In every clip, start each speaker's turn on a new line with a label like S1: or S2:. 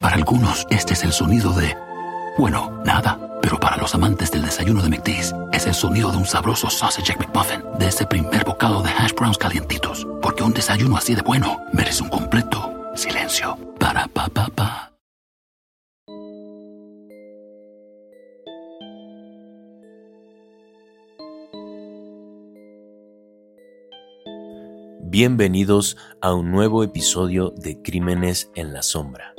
S1: Para algunos, este es el sonido de... Bueno, nada. Pero para los amantes del desayuno de McDee's, es el sonido de un sabroso sausage McMuffin, de ese primer bocado de hash browns calientitos. Porque un desayuno así de bueno merece un completo silencio. Para pa pa pa.
S2: Bienvenidos a un nuevo episodio de Crímenes en la Sombra.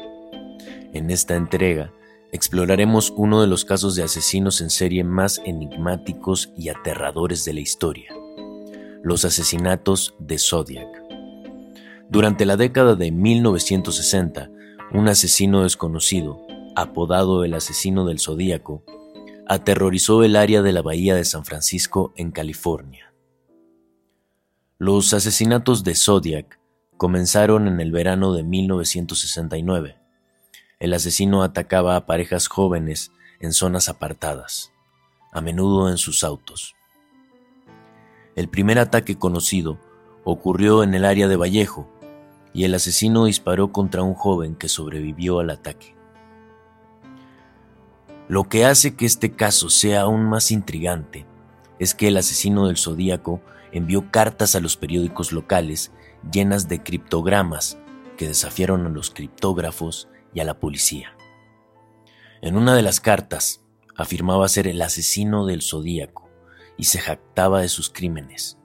S2: En esta entrega exploraremos uno de los casos de asesinos en serie más enigmáticos y aterradores de la historia, los asesinatos de Zodiac. Durante la década de 1960, un asesino desconocido, apodado el asesino del Zodíaco, aterrorizó el área de la bahía de San Francisco en California. Los asesinatos de Zodiac comenzaron en el verano de 1969 el asesino atacaba a parejas jóvenes en zonas apartadas, a menudo en sus autos. El primer ataque conocido ocurrió en el área de Vallejo y el asesino disparó contra un joven que sobrevivió al ataque. Lo que hace que este caso sea aún más intrigante es que el asesino del Zodíaco envió cartas a los periódicos locales llenas de criptogramas que desafiaron a los criptógrafos y a la policía. En una de las cartas afirmaba ser el asesino del zodíaco y se jactaba de sus crímenes.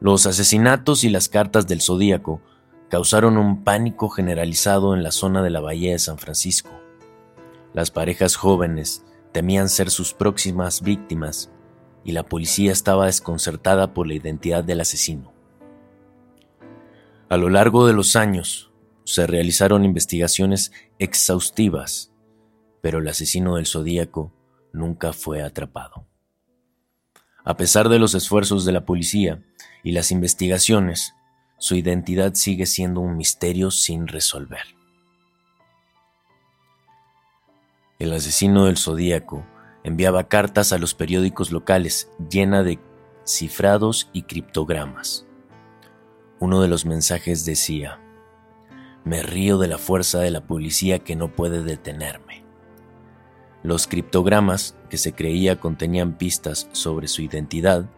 S2: Los asesinatos y las cartas del zodíaco causaron un pánico generalizado en la zona de la Bahía de San Francisco. Las parejas jóvenes temían ser sus próximas víctimas y la policía estaba desconcertada por la identidad del asesino. A lo largo de los años, se realizaron investigaciones exhaustivas, pero el asesino del Zodíaco nunca fue atrapado. A pesar de los esfuerzos de la policía y las investigaciones, su identidad sigue siendo un misterio sin resolver. El asesino del Zodíaco enviaba cartas a los periódicos locales llena de cifrados y criptogramas. Uno de los mensajes decía, me río de la fuerza de la policía que no puede detenerme. Los criptogramas, que se creía contenían pistas sobre su identidad,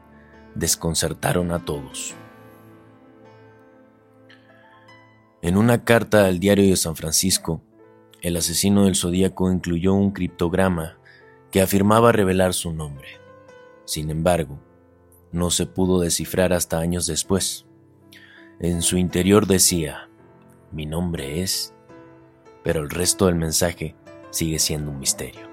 S2: desconcertaron a todos. En una carta al diario de San Francisco, el asesino del zodíaco incluyó un criptograma que afirmaba revelar su nombre. Sin embargo, no se pudo descifrar hasta años después. En su interior decía, mi nombre es, pero el resto del mensaje sigue siendo un misterio.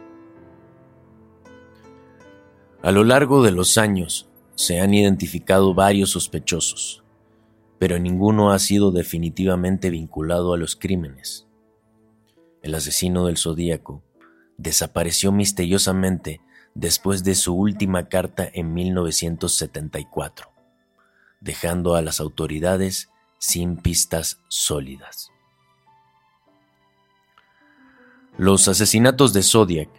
S2: A lo largo de los años se han identificado varios sospechosos, pero ninguno ha sido definitivamente vinculado a los crímenes. El asesino del Zodíaco desapareció misteriosamente después de su última carta en 1974, dejando a las autoridades sin pistas sólidas. Los asesinatos de Zodiac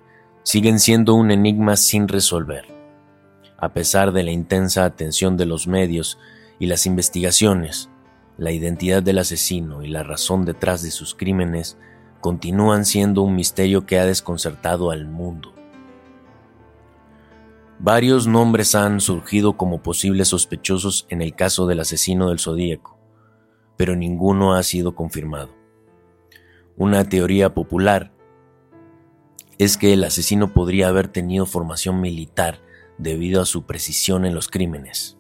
S2: siguen siendo un enigma sin resolver. A pesar de la intensa atención de los medios y las investigaciones, la identidad del asesino y la razón detrás de sus crímenes continúan siendo un misterio que ha desconcertado al mundo. Varios nombres han surgido como posibles sospechosos en el caso del asesino del Zodíaco, pero ninguno ha sido confirmado. Una teoría popular es que el asesino podría haber tenido formación militar debido a su precisión en los crímenes.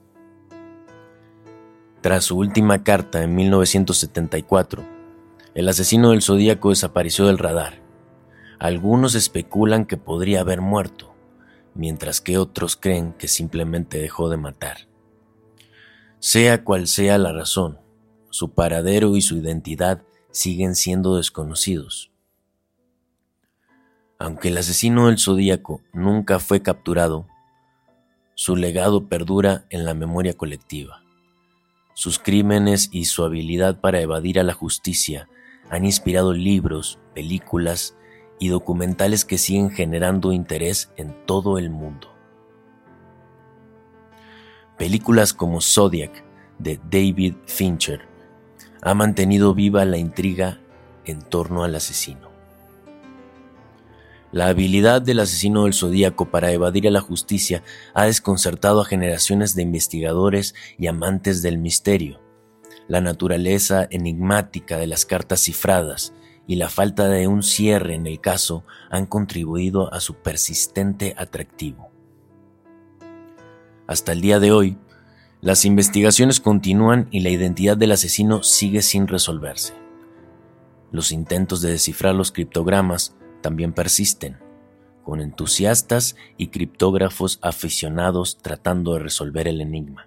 S2: Tras su última carta en 1974, el asesino del Zodíaco desapareció del radar. Algunos especulan que podría haber muerto, mientras que otros creen que simplemente dejó de matar. Sea cual sea la razón, su paradero y su identidad siguen siendo desconocidos. Aunque el asesino del zodíaco nunca fue capturado, su legado perdura en la memoria colectiva. Sus crímenes y su habilidad para evadir a la justicia han inspirado libros, películas y documentales que siguen generando interés en todo el mundo. Películas como Zodiac de David Fincher ha mantenido viva la intriga en torno al asesino. La habilidad del asesino del zodíaco para evadir a la justicia ha desconcertado a generaciones de investigadores y amantes del misterio. La naturaleza enigmática de las cartas cifradas y la falta de un cierre en el caso han contribuido a su persistente atractivo. Hasta el día de hoy, las investigaciones continúan y la identidad del asesino sigue sin resolverse. Los intentos de descifrar los criptogramas también persisten, con entusiastas y criptógrafos aficionados tratando de resolver el enigma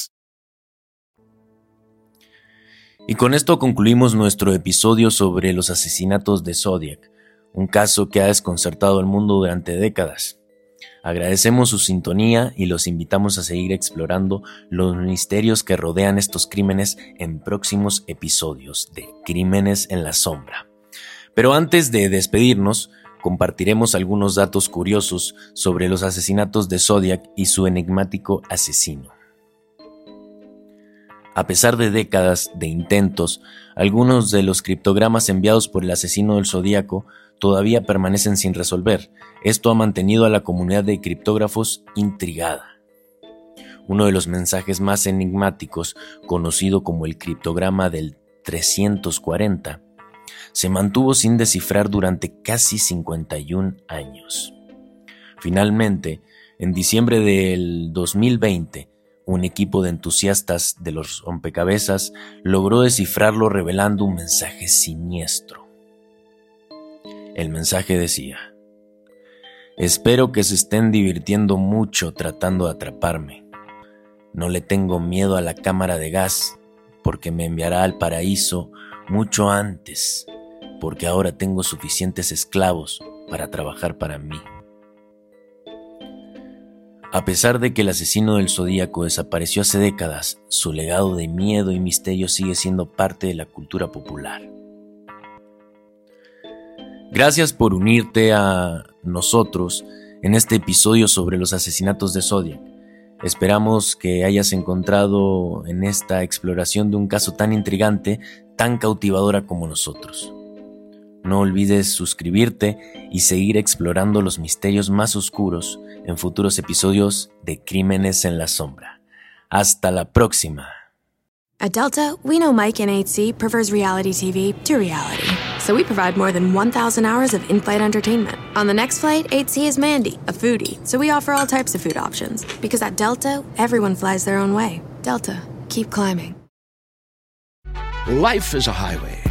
S2: Y con esto concluimos nuestro episodio sobre los asesinatos de Zodiac, un caso que ha desconcertado al mundo durante décadas. Agradecemos su sintonía y los invitamos a seguir explorando los misterios que rodean estos crímenes en próximos episodios de Crímenes en la Sombra. Pero antes de despedirnos, compartiremos algunos datos curiosos sobre los asesinatos de Zodiac y su enigmático asesino. A pesar de décadas de intentos, algunos de los criptogramas enviados por el asesino del zodíaco todavía permanecen sin resolver. Esto ha mantenido a la comunidad de criptógrafos intrigada. Uno de los mensajes más enigmáticos, conocido como el criptograma del 340, se mantuvo sin descifrar durante casi 51 años. Finalmente, en diciembre del 2020, un equipo de entusiastas de los rompecabezas logró descifrarlo revelando un mensaje siniestro. El mensaje decía, Espero que se estén divirtiendo mucho tratando de atraparme. No le tengo miedo a la cámara de gas porque me enviará al paraíso mucho antes, porque ahora tengo suficientes esclavos para trabajar para mí. A pesar de que el asesino del zodíaco desapareció hace décadas, su legado de miedo y misterio sigue siendo parte de la cultura popular. Gracias por unirte a nosotros en este episodio sobre los asesinatos de Zodiac. Esperamos que hayas encontrado en esta exploración de un caso tan intrigante, tan cautivadora como nosotros. No olvides suscribirte y seguir explorando los misterios más oscuros en futuros episodios de Crímenes en la Sombra. Hasta la próxima.
S3: At Delta, we know Mike in 8C prefers reality TV to reality. So we provide more than 1,000 hours of in flight entertainment. On the next flight, 8C is Mandy, a foodie. So we offer all types of food options. Because at Delta, everyone flies their own way. Delta, keep climbing.
S4: Life is a highway